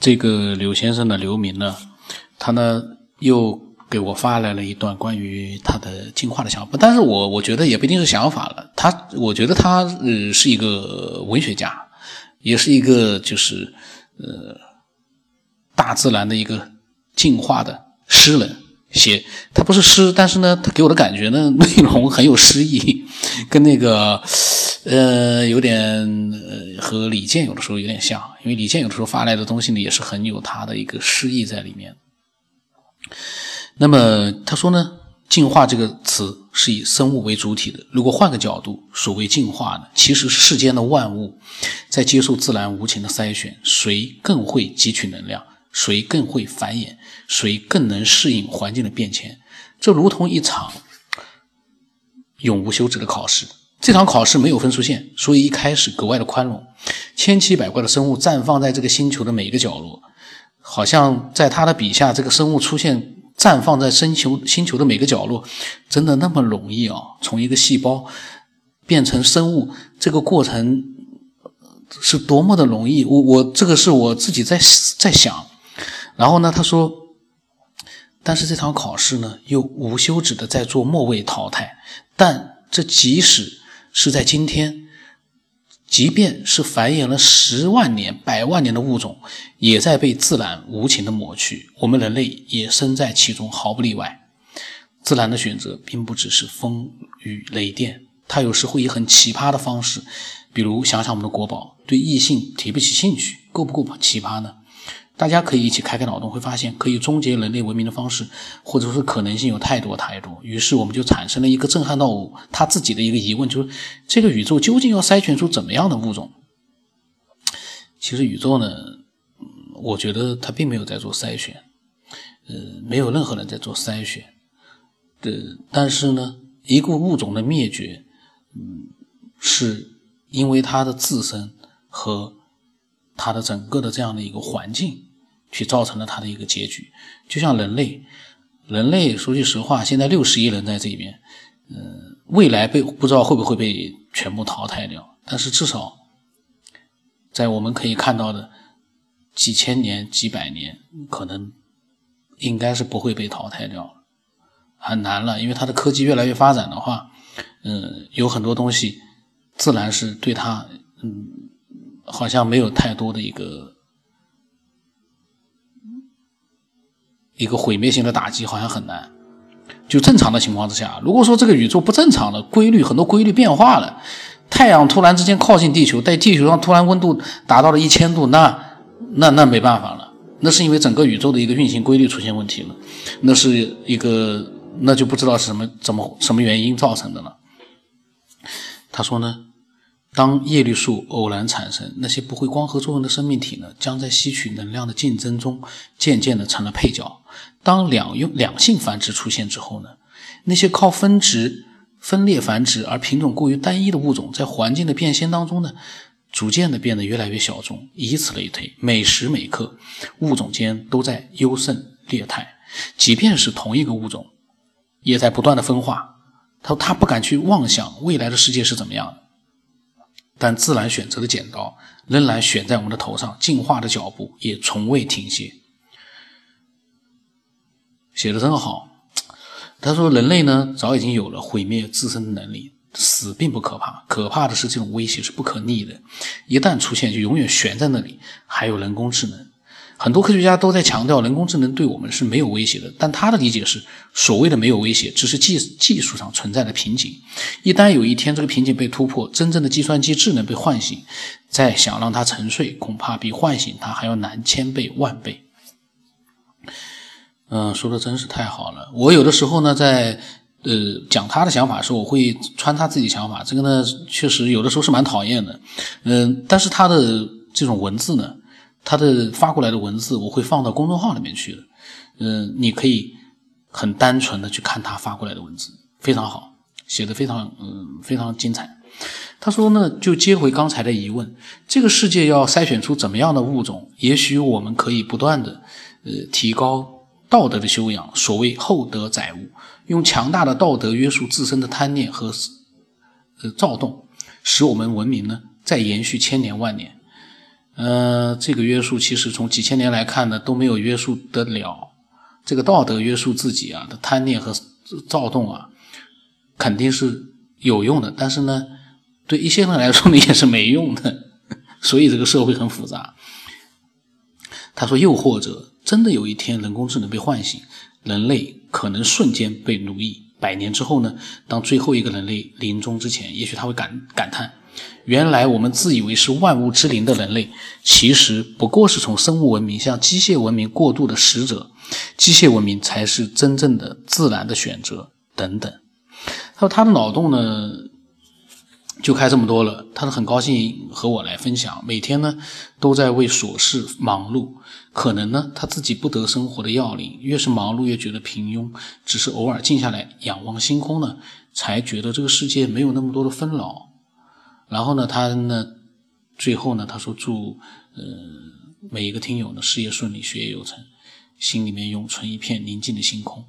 这个刘先生的刘明呢，他呢又给我发来了一段关于他的进化的想法，但是我我觉得也不一定是想法了，他我觉得他呃是一个文学家，也是一个就是呃大自然的一个进化的诗人。写他不是诗，但是呢，他给我的感觉呢，内容很有诗意，跟那个呃有点呃和李健有的时候有点像，因为李健有的时候发来的东西呢，也是很有他的一个诗意在里面。那么他说呢，进化这个词是以生物为主体的。如果换个角度，所谓进化呢，其实是世间的万物在接受自然无情的筛选，谁更会汲取能量？谁更会繁衍？谁更能适应环境的变迁？这如同一场永无休止的考试。这场考试没有分数线，所以一开始格外的宽容。千奇百怪的生物绽放在这个星球的每一个角落，好像在他的笔下，这个生物出现绽放在星球星球的每个角落，真的那么容易啊？从一个细胞变成生物，这个过程是多么的容易？我我这个是我自己在在想。然后呢，他说，但是这场考试呢，又无休止的在做末位淘汰。但这即使是在今天，即便是繁衍了十万年、百万年的物种，也在被自然无情的抹去。我们人类也身在其中，毫不例外。自然的选择并不只是风雨雷电，它有时会以很奇葩的方式，比如想想我们的国宝，对异性提不起兴趣，够不够奇葩呢？大家可以一起开开脑洞，会发现可以终结人类文明的方式，或者说是可能性有太多太多。于是我们就产生了一个震撼到我他自己的一个疑问，就是这个宇宙究竟要筛选出怎么样的物种？其实宇宙呢，我觉得它并没有在做筛选，呃，没有任何人在做筛选。呃，但是呢，一个物种的灭绝，嗯，是因为它的自身和它的整个的这样的一个环境。去造成了它的一个结局，就像人类，人类说句实话，现在六十亿人在这边，嗯，未来被不知道会不会被全部淘汰掉，但是至少，在我们可以看到的几千年、几百年，可能应该是不会被淘汰掉很难了，因为它的科技越来越发展的话，嗯，有很多东西自然是对它，嗯，好像没有太多的一个。一个毁灭性的打击好像很难。就正常的情况之下，如果说这个宇宙不正常的规律，很多规律变化了，太阳突然之间靠近地球，在地球上突然温度达到了一千度，那那那没办法了，那是因为整个宇宙的一个运行规律出现问题了，那是一个那就不知道是什么怎么什么原因造成的了。他说呢。当叶绿素偶然产生，那些不会光合作用的生命体呢，将在吸取能量的竞争中渐渐的成了配角。当两用两性繁殖出现之后呢，那些靠分殖、分裂繁殖而品种过于单一的物种，在环境的变迁当中呢，逐渐的变得越来越小众。以此类推，每时每刻，物种间都在优胜劣汰，即便是同一个物种，也在不断的分化。他他不敢去妄想未来的世界是怎么样的。但自然选择的剪刀仍然选在我们的头上，进化的脚步也从未停歇。写的真好。他说：“人类呢，早已经有了毁灭自身的能力。死并不可怕，可怕的是这种威胁是不可逆的，一旦出现就永远悬在那里。还有人工智能。”很多科学家都在强调人工智能对我们是没有威胁的，但他的理解是，所谓的没有威胁，只是技技术上存在的瓶颈。一旦有一天这个瓶颈被突破，真正的计算机智能被唤醒，再想让它沉睡，恐怕比唤醒它还要难千倍万倍。嗯，说的真是太好了。我有的时候呢，在呃讲他的想法时候，我会穿他自己想法，这个呢确实有的时候是蛮讨厌的。嗯，但是他的这种文字呢。他的发过来的文字我会放到公众号里面去的，嗯，你可以很单纯的去看他发过来的文字，非常好，写的非常嗯非常精彩。他说呢，就接回刚才的疑问，这个世界要筛选出怎么样的物种？也许我们可以不断的呃提高道德的修养，所谓厚德载物，用强大的道德约束自身的贪念和呃躁动，使我们文明呢再延续千年万年。呃，这个约束其实从几千年来看呢，都没有约束得了。这个道德约束自己啊的贪念和躁动啊，肯定是有用的，但是呢，对一些人来说呢也是没用的。所以这个社会很复杂。他说，又或者真的有一天人工智能被唤醒，人类可能瞬间被奴役。百年之后呢，当最后一个人类临终之前，也许他会感感叹。原来我们自以为是万物之灵的人类，其实不过是从生物文明向机械文明过渡的使者，机械文明才是真正的自然的选择。等等，他说他的脑洞呢就开这么多了，他很高兴和我来分享。每天呢都在为琐事忙碌，可能呢他自己不得生活的要领，越是忙碌越觉得平庸，只是偶尔静下来仰望星空呢，才觉得这个世界没有那么多的纷扰。然后呢，他呢，最后呢，他说祝，呃，每一个听友呢事业顺利，学业有成，心里面永存一片宁静的星空。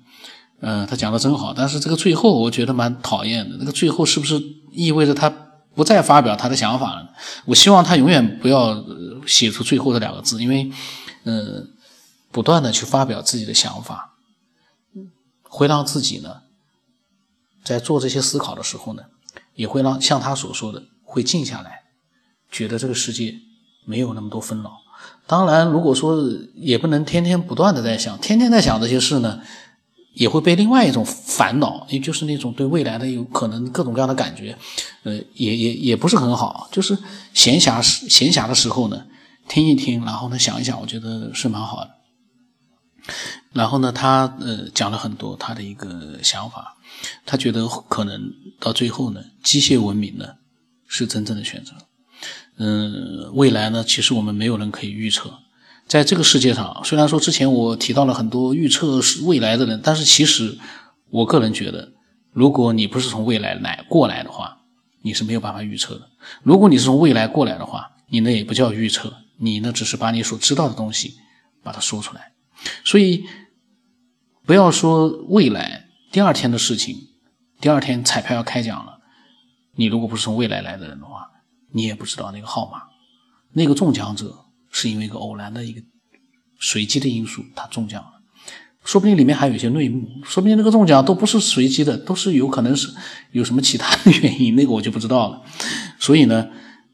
嗯，他讲的真好，但是这个最后我觉得蛮讨厌的。那个最后是不是意味着他不再发表他的想法了？我希望他永远不要写出最后这两个字，因为，呃，不断的去发表自己的想法，会让自己呢，在做这些思考的时候呢，也会让像他所说的。会静下来，觉得这个世界没有那么多纷扰。当然，如果说也不能天天不断的在想，天天在想这些事呢，也会被另外一种烦恼，也就是那种对未来的有可能各种各样的感觉，呃，也也也不是很好。就是闲暇时闲暇的时候呢，听一听，然后呢想一想，我觉得是蛮好的。然后呢，他呃讲了很多他的一个想法，他觉得可能到最后呢，机械文明呢。是真正的选择，嗯，未来呢？其实我们没有人可以预测。在这个世界上，虽然说之前我提到了很多预测未来的人，但是其实我个人觉得，如果你不是从未来来过来的话，你是没有办法预测的。如果你是从未来过来的话，你那也不叫预测，你那只是把你所知道的东西把它说出来。所以不要说未来第二天的事情，第二天彩票要开奖了。你如果不是从未来来的人的话，你也不知道那个号码，那个中奖者是因为一个偶然的一个随机的因素他中奖了，说不定里面还有一些内幕，说不定那个中奖都不是随机的，都是有可能是有什么其他的 原因，那个我就不知道了。所以呢，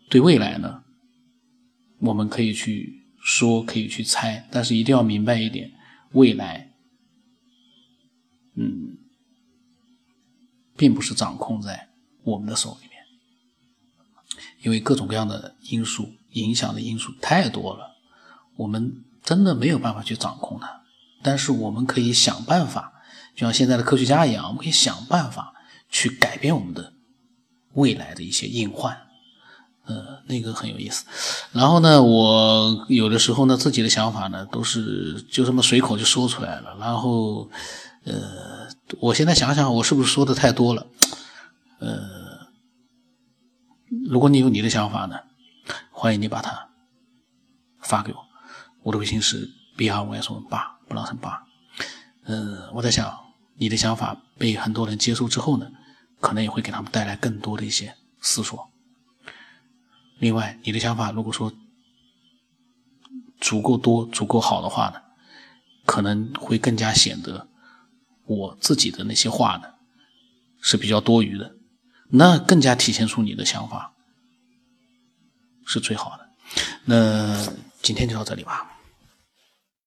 对未来呢，我们可以去说，可以去猜，但是一定要明白一点，未来，嗯，并不是掌控在。我们的手里面，因为各种各样的因素影响的因素太多了，我们真的没有办法去掌控它。但是我们可以想办法，就像现在的科学家一样，我们可以想办法去改变我们的未来的一些隐患。呃，那个很有意思。然后呢，我有的时候呢，自己的想法呢，都是就这么随口就说出来了。然后，呃，我现在想想，我是不是说的太多了？呃，如果你有你的想法呢，欢迎你把它发给我。我的微信是 b r y s 八，不老成八。嗯，我在想，你的想法被很多人接受之后呢，可能也会给他们带来更多的一些思索。另外，你的想法如果说足够多、足够好的话呢，可能会更加显得我自己的那些话呢是比较多余的。那更加体现出你的想法是最好的。那今天就到这里吧。